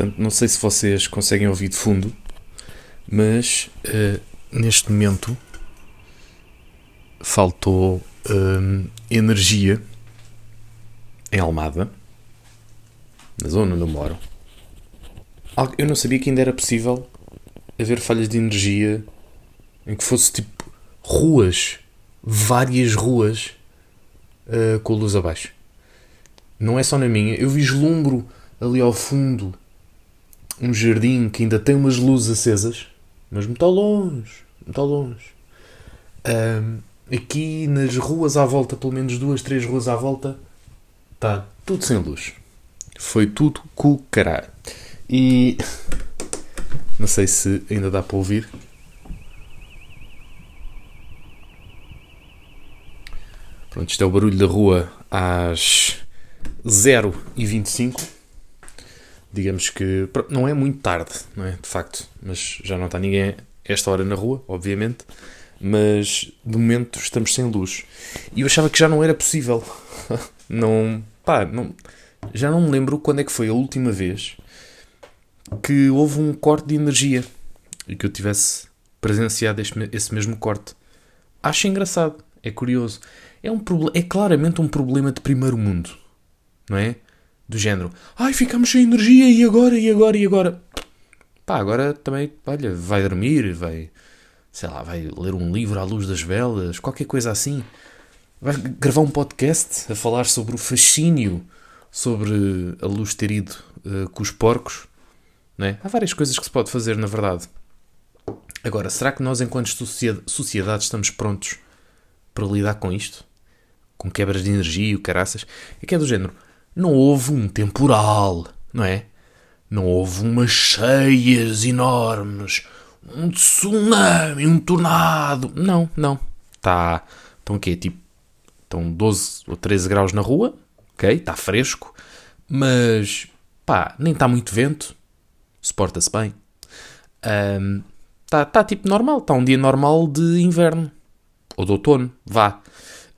Portanto, não sei se vocês conseguem ouvir de fundo, mas uh, neste momento faltou uh, energia em Almada, na zona onde eu moro. Eu não sabia que ainda era possível haver falhas de energia em que fosse tipo ruas, várias ruas uh, com luz abaixo. Não é só na minha, eu vislumbro ali ao fundo um jardim que ainda tem umas luzes acesas, mas muito longe, muito longe. Um, aqui nas ruas à volta, pelo menos duas, três ruas à volta, está tudo sem luz. Foi tudo o caralho. E não sei se ainda dá para ouvir. Pronto, isto é o barulho da rua às 0 e 25 digamos que não é muito tarde, não é? De facto, mas já não está ninguém esta hora na rua, obviamente, mas de momento estamos sem luz. E eu achava que já não era possível. não, pá, não, já não me lembro quando é que foi a última vez que houve um corte de energia e que eu tivesse presenciado este, esse mesmo corte. Acho engraçado, é curioso. É, um, é claramente um problema de primeiro mundo, não é? Do género, ai, ficamos sem energia e agora, e agora, e agora. Pá, agora também, olha, vai dormir, vai, sei lá, vai ler um livro à luz das velas, qualquer coisa assim. Vai gravar um podcast a falar sobre o fascínio sobre a luz ter ido uh, com os porcos. É? Há várias coisas que se pode fazer, na verdade. Agora, será que nós, enquanto sociedade, estamos prontos para lidar com isto? Com quebras de energia e o caraças? É que é do género não houve um temporal, não é? Não houve umas cheias enormes, um tsunami, um tornado. Não, não. Tá, estão o quê? Tipo, estão 12 ou 13 graus na rua, ok? Está fresco, mas pá, nem está muito vento, suporta-se bem. Está um, tá, tá tipo normal, está um dia normal de inverno ou de outono, vá.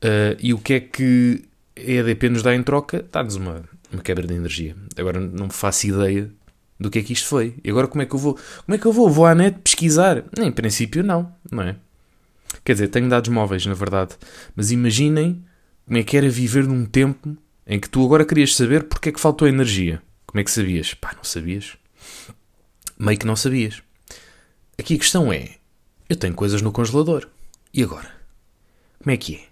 Uh, e o que é que a EDP nos dá em troca, dá-nos uma, uma quebra de energia. Agora não faço ideia do que é que isto foi. E agora como é que eu vou? Como é que eu vou? Vou à net pesquisar? Em princípio não, não é? Quer dizer, tenho dados móveis, na verdade. Mas imaginem como é que era viver num tempo em que tu agora querias saber porque é que faltou energia. Como é que sabias? Pá, não sabias. Meio que não sabias. Aqui a questão é: eu tenho coisas no congelador. E agora? Como é que é?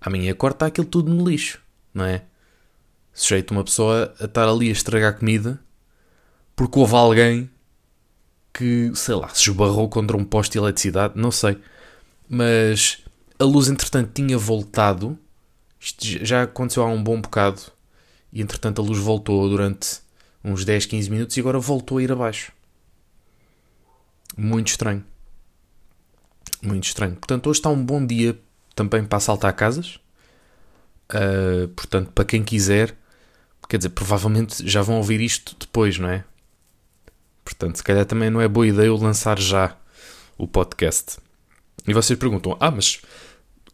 Amanhã corta aquilo tudo no lixo, não é? Sujeito uma pessoa a estar ali a estragar comida porque houve alguém que, sei lá, se esbarrou contra um poste de eletricidade, não sei. Mas a luz, entretanto, tinha voltado. Isto já aconteceu há um bom bocado. E, entretanto, a luz voltou durante uns 10, 15 minutos e agora voltou a ir abaixo. Muito estranho. Muito estranho. Portanto, hoje está um bom dia também para assaltar casas. Uh, portanto, para quem quiser, quer dizer, provavelmente já vão ouvir isto depois, não é? Portanto, se calhar também não é boa ideia eu lançar já o podcast. E vocês perguntam: Ah, mas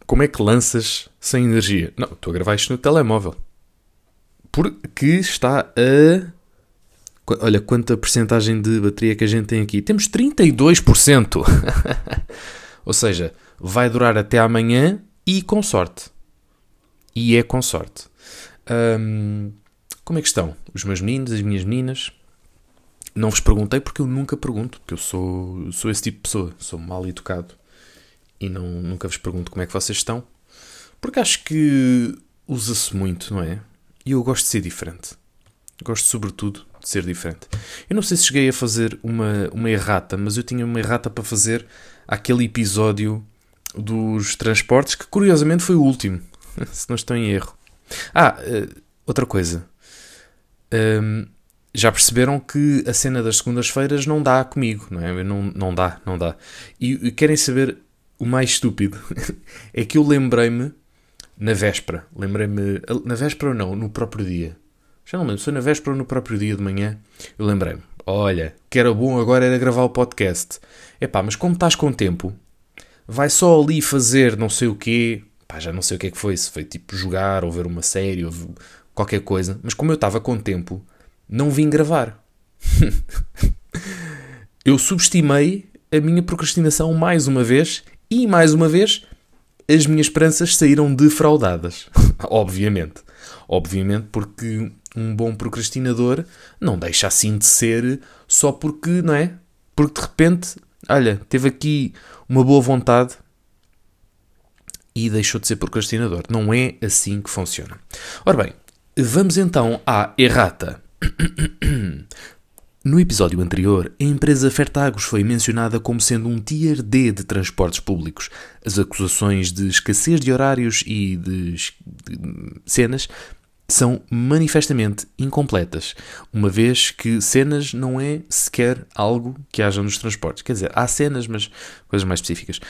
como é que lanças sem energia? Não, estou a gravar isto no telemóvel. Porque está a. Olha quanta porcentagem de bateria que a gente tem aqui. Temos 32%. Ou seja, vai durar até amanhã e com sorte. E é com sorte. como é que estão os meus meninos, as minhas meninas? Não vos perguntei porque eu nunca pergunto, porque eu sou, sou esse tipo de pessoa, sou mal educado e não, nunca vos pergunto como é que vocês estão, porque acho que usa-se muito, não é? E eu gosto de ser diferente. Gosto, sobretudo, de ser diferente. Eu não sei se cheguei a fazer uma, uma errata, mas eu tinha uma errata para fazer aquele episódio dos transportes, que curiosamente foi o último, se não estou em erro. Ah, uh, outra coisa. Um, já perceberam que a cena das segundas-feiras não dá comigo, não é? Não, não dá, não dá. E, e querem saber o mais estúpido? é que eu lembrei-me na véspera. Lembrei-me. Na véspera ou não? No próprio dia. Já não lembro, foi na véspera ou no próprio dia de manhã. Eu lembrei-me. Olha, que era bom agora era gravar o podcast. Epá, mas como estás com tempo, vai só ali fazer não sei o quê. Pá, já não sei o que é que foi, se foi tipo jogar ou ver uma série ou qualquer coisa. Mas como eu estava com tempo, não vim gravar. eu subestimei a minha procrastinação mais uma vez e mais uma vez as minhas esperanças saíram defraudadas. Obviamente. Obviamente, porque um bom procrastinador não deixa assim de ser só porque, não é? Porque de repente, olha, teve aqui uma boa vontade e deixou de ser procrastinador. Não é assim que funciona. Ora bem, vamos então à errata. No episódio anterior, a empresa Fertagos foi mencionada como sendo um tier D de transportes públicos. As acusações de escassez de horários e de, de cenas são manifestamente incompletas, uma vez que cenas não é sequer algo que haja nos transportes. Quer dizer, há cenas, mas coisas mais específicas.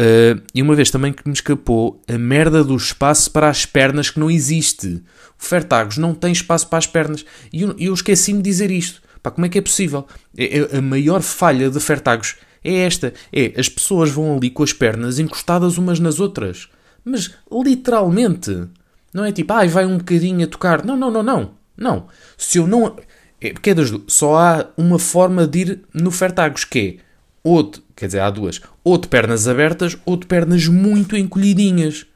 Uh, e uma vez também que me escapou a merda do espaço para as pernas que não existe. O Fertagos não tem espaço para as pernas. E eu, eu esqueci-me de dizer isto. Pá, como é que é possível? É, é, a maior falha de Fertagos é esta. É, as pessoas vão ali com as pernas encostadas umas nas outras. Mas, literalmente. Não é tipo, ai, vai um bocadinho a tocar. Não, não, não, não. Não. Se eu não... É, porque é das duas. Só há uma forma de ir no Fertagos, que é ou de, quer dizer, há duas, ou de pernas abertas ou de pernas muito encolhidinhas.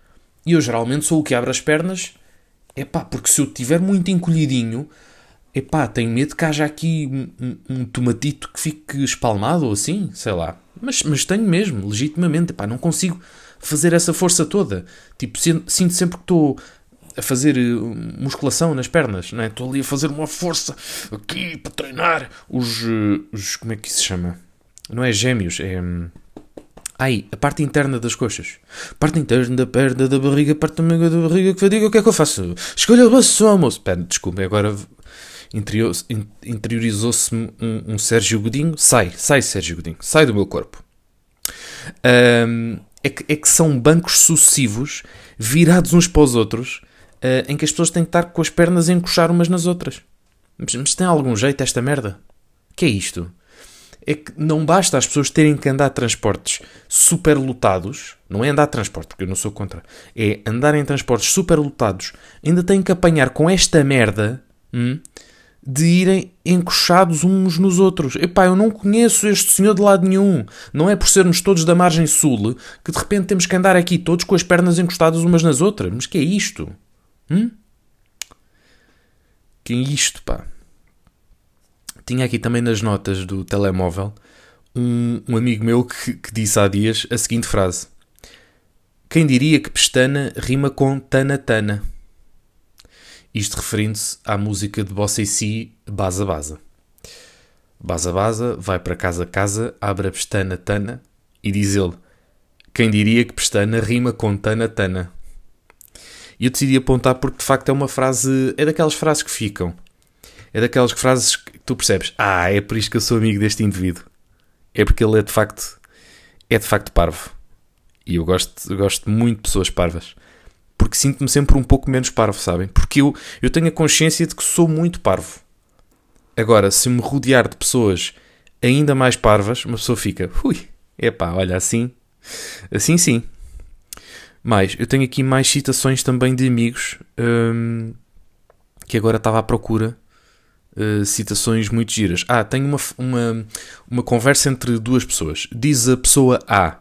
E eu geralmente sou o que abre as pernas, é pá, porque se eu estiver muito encolhidinho, é pá, tenho medo que haja aqui um, um, um, tomatito que fique espalmado ou assim, sei lá. Mas, mas tenho mesmo, legitimamente, pá, não consigo fazer essa força toda. Tipo, sinto sempre que estou a fazer eh, musculação nas pernas, não é? Estou ali a fazer uma força aqui para treinar os, eh, os como é que se chama? Não é gêmeos, é hum, Ai, a parte interna das coxas. Parte interna da perna, da barriga, parte amiga da barriga, que fadiga, o que é que eu faço? Escolha o vosso almoço. Pera, desculpa, agora interiorizou-se-me um, um, Sérgio Godinho. Sai, sai Sérgio Godinho, sai do meu corpo. Um, é, que, é que são bancos sucessivos, virados uns para os outros, em que as pessoas têm que estar com as pernas a encoxar umas nas outras. Mas, mas tem algum jeito esta merda? que é isto? É que não basta as pessoas terem que andar transportes super lotados, não é andar transporte, porque eu não sou contra, é andar em transportes super lotados, ainda têm que apanhar com esta merda hum, de irem encoxados uns nos outros. Epá, eu não conheço este senhor de lado nenhum. Não é por sermos todos da margem sul que de repente temos que andar aqui todos com as pernas encostadas umas nas outras. Mas que é isto? Hum? Que é isto, pá? Tinha aqui também nas notas do telemóvel um, um amigo meu que, que disse há dias a seguinte frase: Quem diria que pestana rima com tana-tana? Isto referindo-se à música de Bossa e Si, Baza Baza. Baza Baza vai para casa casa, abre a pestana Tana e diz ele: Quem diria que pestana rima com Tana Tana? E eu decidi apontar porque de facto é uma frase, é daquelas frases que ficam. É daquelas frases que tu percebes: Ah, é por isto que eu sou amigo deste indivíduo. É porque ele é de facto, é de facto parvo. E eu gosto, eu gosto muito de pessoas parvas porque sinto-me sempre um pouco menos parvo, sabem? Porque eu, eu tenho a consciência de que sou muito parvo. Agora, se me rodear de pessoas ainda mais parvas, uma pessoa fica, ui, epá, olha, assim, assim sim. Mais, eu tenho aqui mais citações também de amigos hum, que agora estava à procura. Uh, citações muito giras. Ah, tenho uma, uma, uma conversa entre duas pessoas. Diz a pessoa A: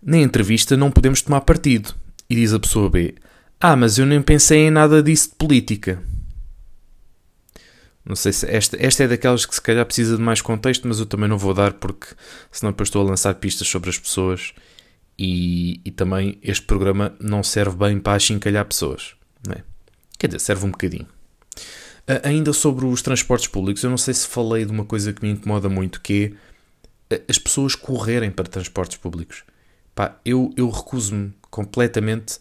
Na entrevista não podemos tomar partido. E diz a pessoa B: Ah, mas eu nem pensei em nada disso de política. Não sei se esta, esta é daquelas que se calhar precisa de mais contexto, mas eu também não vou dar porque senão depois estou a lançar pistas sobre as pessoas e, e também este programa não serve bem para achincalhar pessoas. É? Quer dizer, serve um bocadinho. Ainda sobre os transportes públicos, eu não sei se falei de uma coisa que me incomoda muito, que é as pessoas correrem para transportes públicos. Pá, eu, eu recuso-me completamente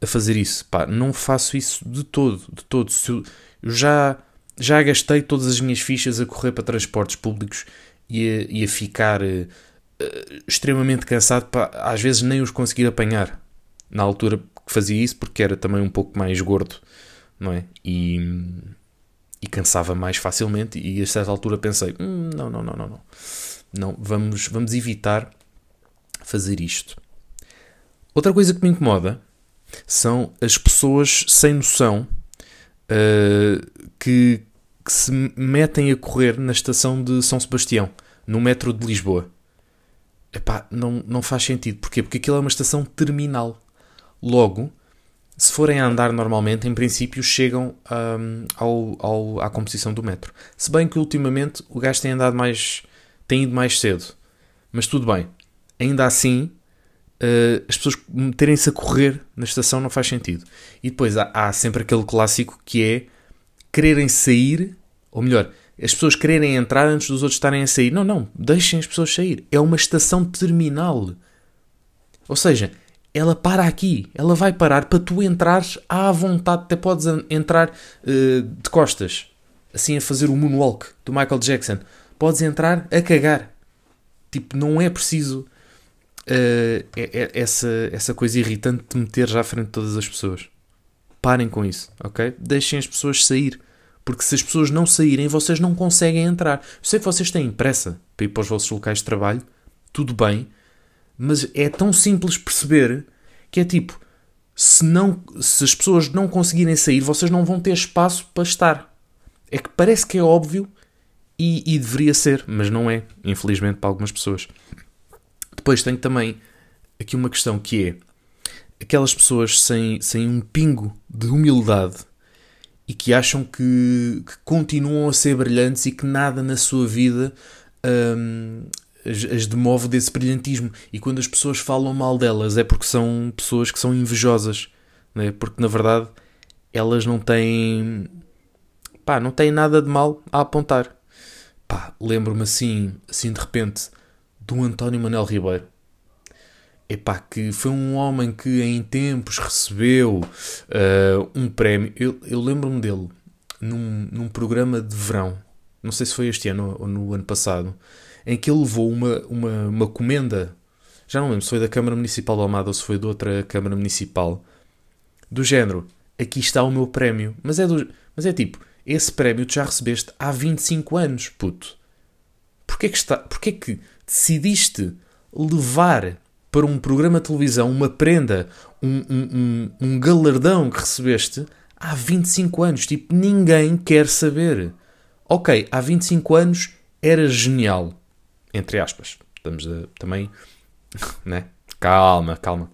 a fazer isso. Pá, não faço isso de todo, de todo. Eu, eu já, já gastei todas as minhas fichas a correr para transportes públicos e a, e a ficar uh, extremamente cansado para às vezes nem os conseguir apanhar. Na altura que fazia isso, porque era também um pouco mais gordo, não é? E, e cansava mais facilmente. E a certa altura pensei: hum, não, não, não, não, não. Não, vamos, vamos evitar fazer isto. Outra coisa que me incomoda são as pessoas sem noção uh, que, que se metem a correr na estação de São Sebastião, no metro de Lisboa. Epá, não, não faz sentido. Porquê? Porque aquilo é uma estação terminal. Logo, se forem a andar normalmente, em princípio chegam um, ao, ao, à composição do metro. Se bem que ultimamente o gajo tem andado mais. tem ido mais cedo. Mas tudo bem. Ainda assim, uh, as pessoas meterem-se a correr na estação não faz sentido. E depois há, há sempre aquele clássico que é quererem sair, ou melhor, as pessoas quererem entrar antes dos outros estarem a sair. Não, não, deixem as pessoas sair. É uma estação terminal. Ou seja, ela para aqui. Ela vai parar para tu entrares à vontade. Até podes entrar uh, de costas, assim a fazer o moonwalk do Michael Jackson. Podes entrar a cagar. Tipo, não é preciso uh, essa, essa coisa irritante de meter já à frente de todas as pessoas. Parem com isso, ok? Deixem as pessoas sair. Porque se as pessoas não saírem, vocês não conseguem entrar. Eu sei que vocês têm pressa para ir para os vossos locais de trabalho, tudo bem, mas é tão simples perceber que é tipo: se, não, se as pessoas não conseguirem sair, vocês não vão ter espaço para estar. É que parece que é óbvio e, e deveria ser, mas não é, infelizmente, para algumas pessoas. Depois tenho também aqui uma questão que é aquelas pessoas sem, sem um pingo de humildade e que acham que, que continuam a ser brilhantes e que nada na sua vida hum, as, as demove desse brilhantismo. E quando as pessoas falam mal delas é porque são pessoas que são invejosas, né? porque na verdade elas não têm pá, não têm nada de mal a apontar. Pá, lembro-me assim, assim de repente, do António Manel Ribeiro epá, que foi um homem que em tempos recebeu uh, um prémio. Eu, eu lembro-me dele num, num programa de verão, não sei se foi este ano ou no ano passado, em que ele levou uma, uma, uma comenda, já não lembro se foi da Câmara Municipal de Almada ou se foi de outra Câmara Municipal, do género: aqui está o meu prémio. Mas é, do, mas é tipo, esse prémio tu já recebeste há 25 anos, puto. Porquê que, está, porquê que decidiste levar para um programa de televisão uma prenda, um, um, um, um galardão que recebeste há 25 anos. Tipo, ninguém quer saber. Ok, há 25 anos era genial. Entre aspas. Estamos a, também. Né? Calma, calma.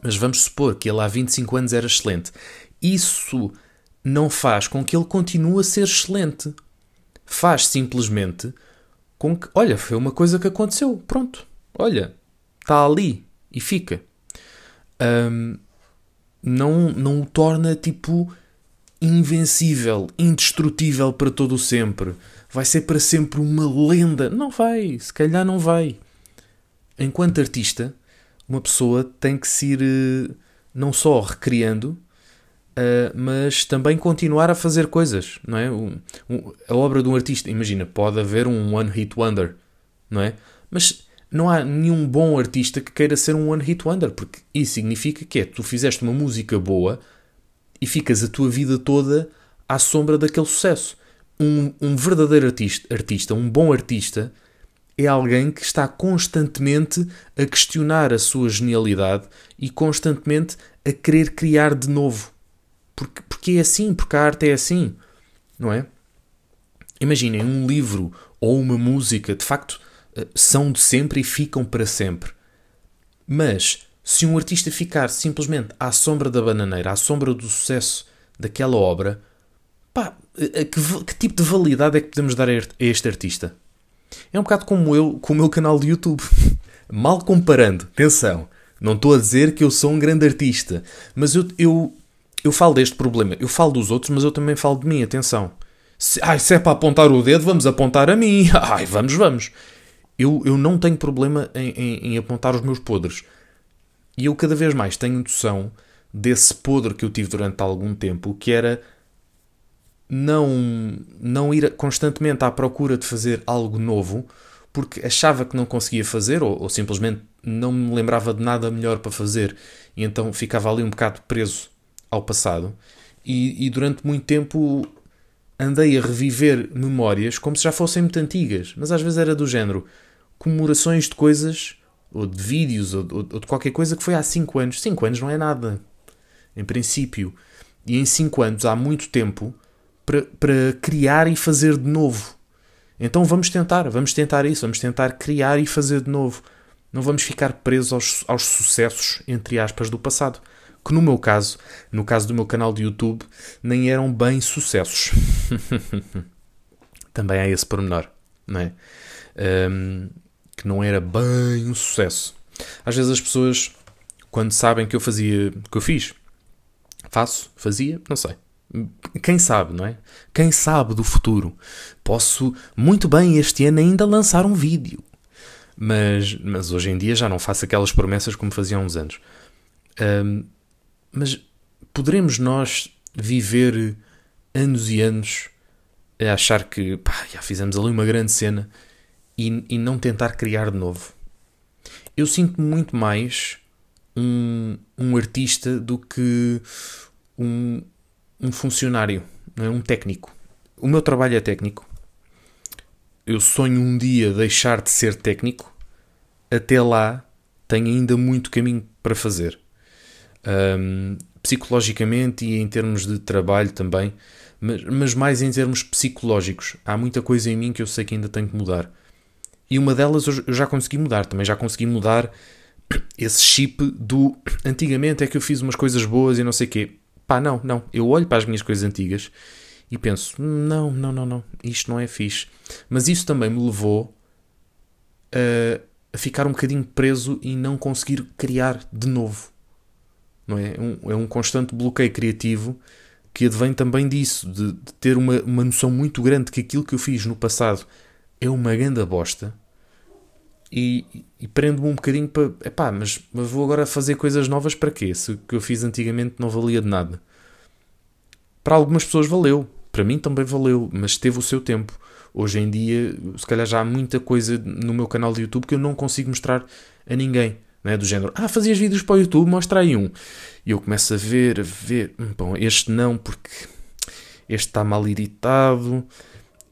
Mas vamos supor que ele há 25 anos era excelente. Isso não faz com que ele continue a ser excelente. Faz simplesmente com que, olha, foi uma coisa que aconteceu. Pronto. Olha, está ali e fica. Um, não, não o torna tipo invencível, indestrutível para todo o sempre. Vai ser para sempre uma lenda. Não vai, se calhar não vai. Enquanto artista, uma pessoa tem que se ir eh, não só recriando, Uh, mas também continuar a fazer coisas, não é? Um, um, a obra de um artista, imagina, pode haver um one hit wonder, não é? Mas não há nenhum bom artista que queira ser um one hit wonder, porque isso significa que é tu fizeste uma música boa e ficas a tua vida toda à sombra daquele sucesso. Um, um verdadeiro artista, artista, um bom artista, é alguém que está constantemente a questionar a sua genialidade e constantemente a querer criar de novo. Porque, porque é assim, porque a arte é assim, não é? Imaginem um livro ou uma música, de facto, são de sempre e ficam para sempre. Mas se um artista ficar simplesmente à sombra da bananeira, à sombra do sucesso daquela obra, pá, que, que tipo de validade é que podemos dar a este artista? É um bocado como eu com o meu canal de YouTube. Mal comparando, atenção, não estou a dizer que eu sou um grande artista, mas eu, eu, eu falo deste problema. Eu falo dos outros, mas eu também falo de mim, atenção. Se, ai, se é para apontar o dedo, vamos apontar a mim. Ai, vamos, vamos eu, eu não tenho problema em, em, em apontar os meus podres. E eu cada vez mais tenho noção desse podre que eu tive durante algum tempo, que era não, não ir constantemente à procura de fazer algo novo, porque achava que não conseguia fazer, ou, ou, simplesmente não me lembrava de nada melhor para fazer, e então ficava ali um bocado preso ao passado. E, e durante muito tempo andei a reviver memórias como se já fossem muito antigas, mas às vezes era do género comemorações de coisas, ou de vídeos, ou, ou, de qualquer coisa que foi há 5 anos. 5 anos não é nada, em princípio. E em 5 anos, há muito tempo, para, para criar e fazer de novo. Então vamos tentar, vamos tentar isso, vamos tentar criar e fazer de novo. Não vamos ficar presos aos, aos sucessos, entre aspas, do passado. Que no meu caso, no caso do meu canal de YouTube, nem eram bem sucessos. Também há esse pormenor, não é? Um, que não era bem um sucesso. Às vezes as pessoas, quando sabem que eu fazia, que eu fiz, faço, fazia, não sei. Quem sabe, não é? Quem sabe do futuro? Posso muito bem este ano ainda lançar um vídeo. Mas, mas hoje em dia já não faço aquelas promessas como fazia há uns anos. Um, mas poderemos nós viver anos e anos a achar que pá, já fizemos ali uma grande cena e, e não tentar criar de novo? Eu sinto muito mais um, um artista do que um, um funcionário, não é? um técnico. O meu trabalho é técnico. Eu sonho um dia deixar de ser técnico. Até lá tenho ainda muito caminho para fazer. Um, psicologicamente e em termos de trabalho também, mas, mas mais em termos psicológicos. Há muita coisa em mim que eu sei que ainda tenho que mudar. E uma delas eu já consegui mudar, também já consegui mudar esse chip do antigamente é que eu fiz umas coisas boas e não sei quê. Pá, não, não. Eu olho para as minhas coisas antigas e penso: não, não, não, não, isto não é fixe. Mas isso também me levou a, a ficar um bocadinho preso e não conseguir criar de novo. Não é? Um, é um constante bloqueio criativo que advém também disso, de, de ter uma, uma noção muito grande que aquilo que eu fiz no passado é uma grande bosta e, e prendo-me um bocadinho para. Epá, mas, mas vou agora fazer coisas novas para quê? Se o que eu fiz antigamente não valia de nada. Para algumas pessoas valeu, para mim também valeu, mas teve o seu tempo. Hoje em dia, se calhar já há muita coisa no meu canal de YouTube que eu não consigo mostrar a ninguém. Não é? Do género, ah, fazias vídeos para o YouTube, mostra aí um. E eu começo a ver, a ver, hum, bom, este não, porque este está mal editado,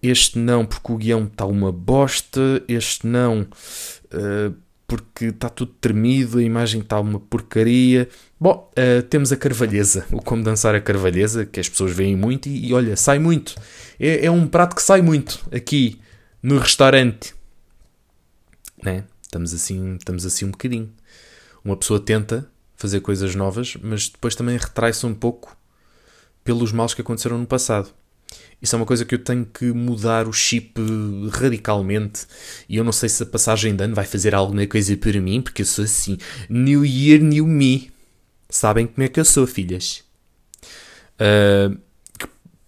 este não porque o guião está uma bosta, este não uh, porque está tudo tremido, a imagem está uma porcaria. Bom, uh, temos a carvalheza, o como dançar a carvalheza, que as pessoas veem muito e, e olha, sai muito. É, é, um prato que sai muito aqui no restaurante. Né? Estamos assim, estamos assim um bocadinho. Uma pessoa tenta fazer coisas novas, mas depois também retrai-se um pouco pelos males que aconteceram no passado. Isso é uma coisa que eu tenho que mudar o chip radicalmente. E eu não sei se a passagem de ano vai fazer alguma coisa para mim, porque eu sou assim. New Year, New Me. Sabem como é que eu sou, filhas? Uh,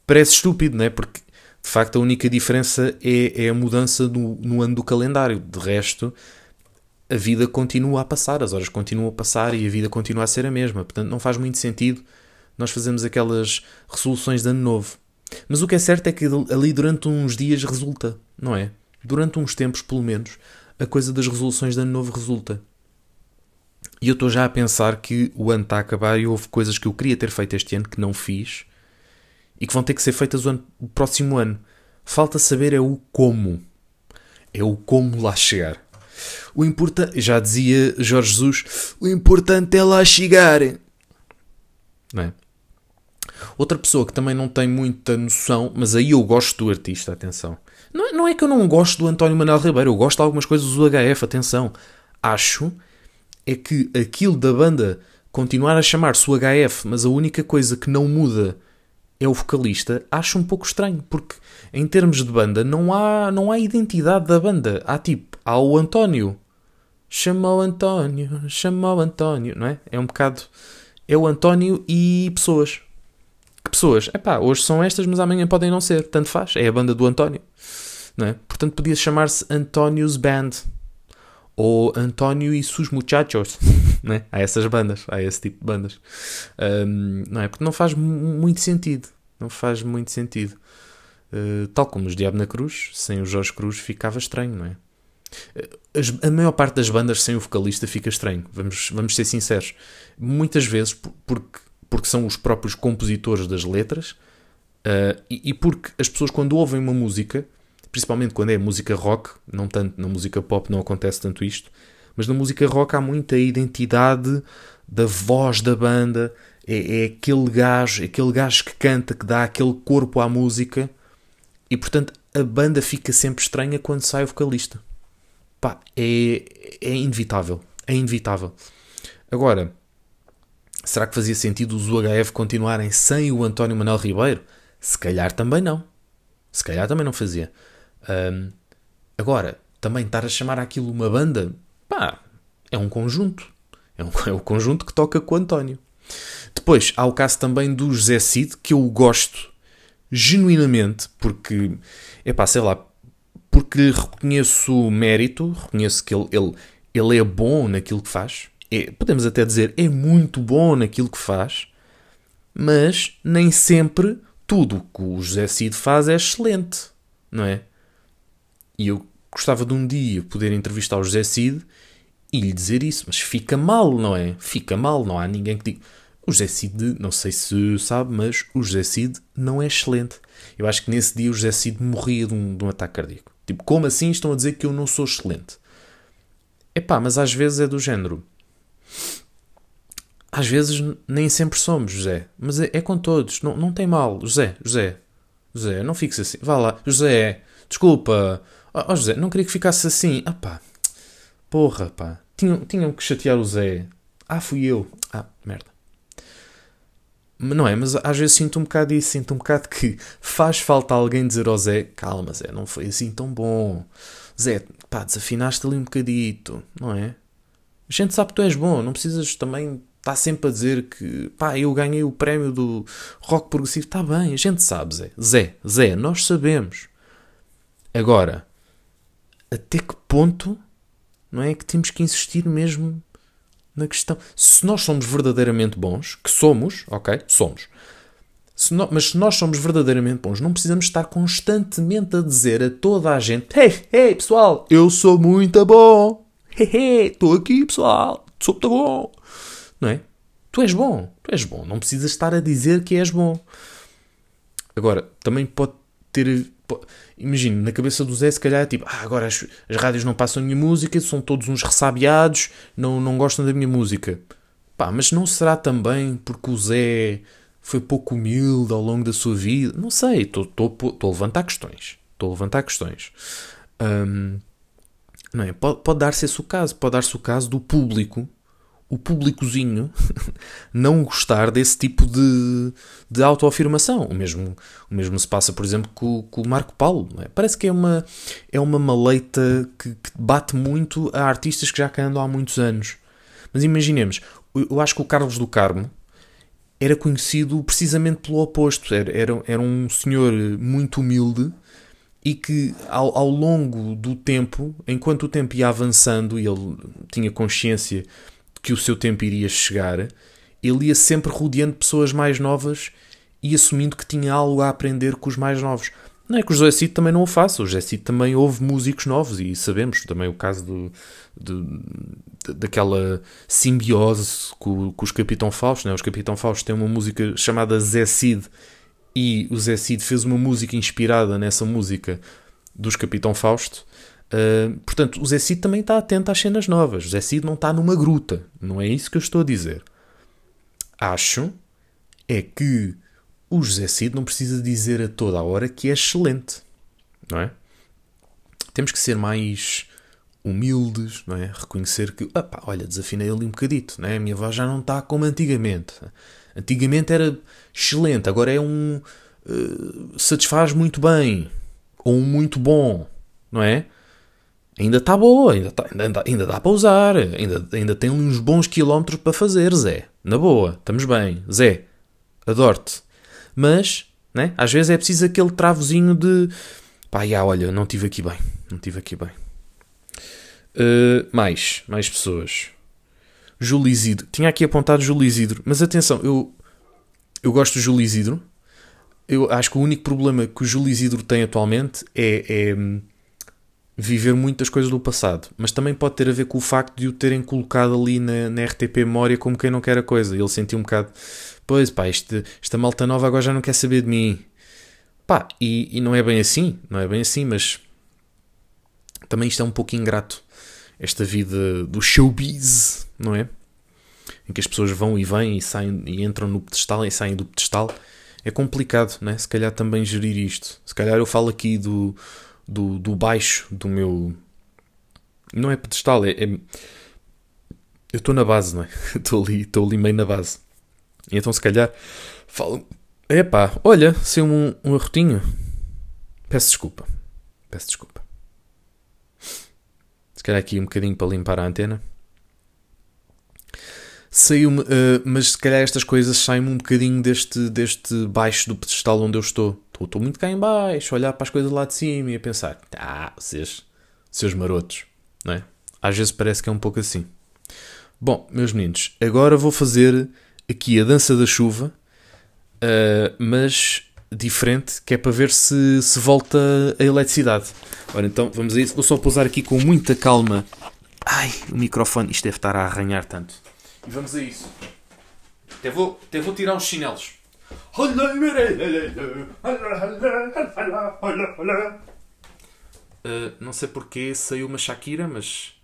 parece estúpido, não é? Porque de facto a única diferença é, é a mudança no, no ano do calendário. De resto, a vida continua a passar, as horas continuam a passar e a vida continua a ser a mesma. Portanto, não faz muito sentido nós fazermos aquelas resoluções de ano novo. Mas o que é certo é que ali durante uns dias resulta, não é? Durante uns tempos, pelo menos, a coisa das resoluções de ano novo resulta. E eu estou já a pensar que o ano está a acabar e houve coisas que eu queria ter feito este ano que não fiz e que vão ter que ser feitas o, ano, o próximo ano. Falta saber é o como. É o como lá chegar. O importante, já dizia Jorge Jesus, o importante é lá chegar. Não é? Outra pessoa que também não tem muita noção, mas aí eu gosto do artista, atenção. Não é, não é que eu não gosto do António Manuel Ribeiro, eu gosto de algumas coisas do HF, atenção. Acho é que aquilo da banda continuar a chamar-se o HF, mas a única coisa que não muda é o vocalista, acho um pouco estranho, porque em termos de banda não há, não há identidade da banda. Há tipo, há o António. Chama o António, chama o António, não é? É um bocado. É o António e pessoas que pessoas, epá, hoje são estas, mas amanhã podem não ser, tanto faz, é a banda do António, não é? Portanto, podia chamar-se António's Band ou António e sus muchachos, né? Há essas bandas, há esse tipo de bandas, um, não é? Porque não faz muito sentido, não faz muito sentido. Uh, tal como os Diabo na Cruz, sem o Jorge Cruz ficava estranho, não é? As, a maior parte das bandas sem o vocalista fica estranho, vamos, vamos ser sinceros. Muitas vezes, porque porque são os próprios compositores das letras uh, e, e, porque as pessoas, quando ouvem uma música, principalmente quando é música rock, não tanto na música pop não acontece tanto isto, mas na música rock há muita identidade da voz da banda, É, é aquele gajo, aquele gajo que canta, que dá aquele corpo à música e portanto a banda fica sempre estranha quando sai o vocalista. Pá, é, é inevitável. É inevitável. Agora, será que fazia sentido os UHF continuarem sem o António Manuel Ribeiro? Se calhar também não. Se calhar também não fazia. Um, agora, também estar a chamar aquilo uma banda, pá, é um conjunto. É, um, é o conjunto que toca com o António. Depois, há o caso também do José Cid, que eu gosto genuinamente, porque, é pá, sei lá, porque reconheço mérito, reconheço que ele, ele, ele é bom naquilo que faz. É, podemos até dizer, é muito bom naquilo que faz, mas nem sempre tudo o que o José Cid faz é excelente, não é? E eu gostava de um dia poder entrevistar o José Cid e lhe dizer isso, mas fica mal, não é? Fica mal, não há ninguém que diga. O José Cid, não sei se sabe, mas o José Cid não é excelente. Eu acho que nesse dia o José Cid morria de um, de um ataque cardíaco. Tipo, como assim estão a dizer que eu não sou excelente? Epá, mas às vezes é do género. Às vezes nem sempre somos, José. Mas é, é com todos. Não, não tem mal. José, José, José, não fiques assim. Vá lá. José, desculpa. Ó oh, José, não queria que ficasse assim. Ah pá. Porra, pá. Tinham, tinham que chatear o Zé. Ah, fui eu. Ah, merda. Não é, mas às vezes sinto um bocado isso, sinto um bocado que faz falta alguém dizer ao Zé: calma, Zé, não foi assim tão bom. Zé, pá, desafinaste ali um bocadito, não é? A gente sabe que tu és bom, não precisas também estar sempre a dizer que pá, eu ganhei o prémio do rock progressivo. Está bem, a gente sabe, Zé. Zé, Zé, nós sabemos. Agora, até que ponto não é que temos que insistir mesmo na questão. Se nós somos verdadeiramente bons, que somos, ok? Somos. Se no, mas se nós somos verdadeiramente bons, não precisamos estar constantemente a dizer a toda a gente: Hey, hey, pessoal, eu sou muito bom. Hey, hey, estou aqui, pessoal, sou muito bom. Não é? Tu és bom, tu és bom. Não precisas estar a dizer que és bom. Agora, também pode ter. Imagino, na cabeça do Zé, se calhar é tipo, ah, agora as, as rádios não passam a minha música, são todos uns ressabiados, não, não gostam da minha música. Pá, mas não será também porque o Zé foi pouco humilde ao longo da sua vida? Não sei, estou a levantar questões. Estou a levantar questões. Um, não é? Pode, pode dar-se esse o caso, pode dar-se o caso do público o públicozinho não gostar desse tipo de, de autoafirmação. O mesmo, o mesmo se passa, por exemplo, com, com o Marco Paulo. É? Parece que é uma, é uma maleita que, que, bate muito a artistas que já andam há muitos anos. Mas imaginemos, eu acho que o Carlos do Carmo era conhecido precisamente pelo oposto. Era, era, era um senhor muito humilde e que ao, ao longo do tempo, enquanto o tempo ia avançando e ele tinha consciência que o seu tempo iria chegar, ele ia sempre rodeando pessoas mais novas e assumindo que tinha algo a aprender com os mais novos. Não é que o José Cid também não o faça, o José Cid também ouve músicos novos e sabemos também o caso do, do daquela simbiose com, com, os Capitão Fausto. Né? Os Capitão Fausto têm uma música chamada Zé Cid e o Zé Cid fez uma música inspirada nessa música dos Capitão Fausto Portanto, o Zé Cid também está atento às cenas novas. O Zé Cid não está numa gruta. Não é isso que eu estou a dizer. Acho é que o José Cid não precisa dizer a toda a hora que é excelente. Não é? Temos que ser mais humildes, não é? Reconhecer que, opa, olha, desafinei ali um bocadito, não é? A minha voz já não está como antigamente. Antigamente era excelente, agora é um. Uh, satisfaz muito bem. Ou um muito bom, não é? Ainda está boa, ainda, tá, ainda, ainda dá para usar, ainda, ainda tem uns bons quilómetros para fazer, Zé. Na boa, estamos bem. Zé, adoro-te. Mas, né, às vezes é preciso aquele travozinho de pá, já, olha, não estive aqui bem. Não estive aqui bem. Uh, mais, mais pessoas. Júlio Isidro. Tinha aqui apontado Júlio Isidro, mas atenção, eu, eu gosto do Júlio Isidro. Eu acho que o único problema que o Júlio Isidro tem atualmente é, é viver muitas coisas do passado, mas também pode ter a ver com o facto de o terem colocado ali na, na RTP Memória como quem não quer a coisa. Ele sentiu um bocado, pois pá, este, esta malta nova agora já não quer saber de mim. Pá, e, e não é bem assim, não é bem assim, mas também isto é um pouco ingrato. Esta vida do showbiz, não é? em que as pessoas vão e vêm e saem e entram no pedestal e saem do pedestal, é complicado, né? Se calhar também gerir isto. Se calhar eu falo aqui do, do, do baixo do meu. Não é pedestal, é. é... Eu estou na base, não é? Estou ali, estou ali meio na base. E então se calhar falo. Epá, olha, saiu um, um arrotinho. Peço desculpa. Peço desculpa. Se calhar aqui um bocadinho para limpar a antena. Saiu-me, uh, mas se calhar estas coisas saem-me um bocadinho deste, deste baixo do pedestal onde eu estou. Estou, muito cá em baixo, a olhar para as coisas lá de cima e a pensar, ah, vocês, seus marotos, não é? Às vezes parece que é um pouco assim. Bom, meus meninos, agora vou fazer aqui a dança da chuva, uh, mas diferente, que é para ver se, se volta a eletricidade. Ora, então vamos a isso. Vou só pousar aqui com muita calma. Ai, o microfone, isto deve estar a arranhar tanto. E vamos a isso. Até vou, até vou tirar os chinelos. Uh, não sei porque saiu uma Shakira, mas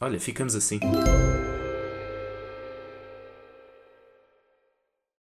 olha, ficamos assim.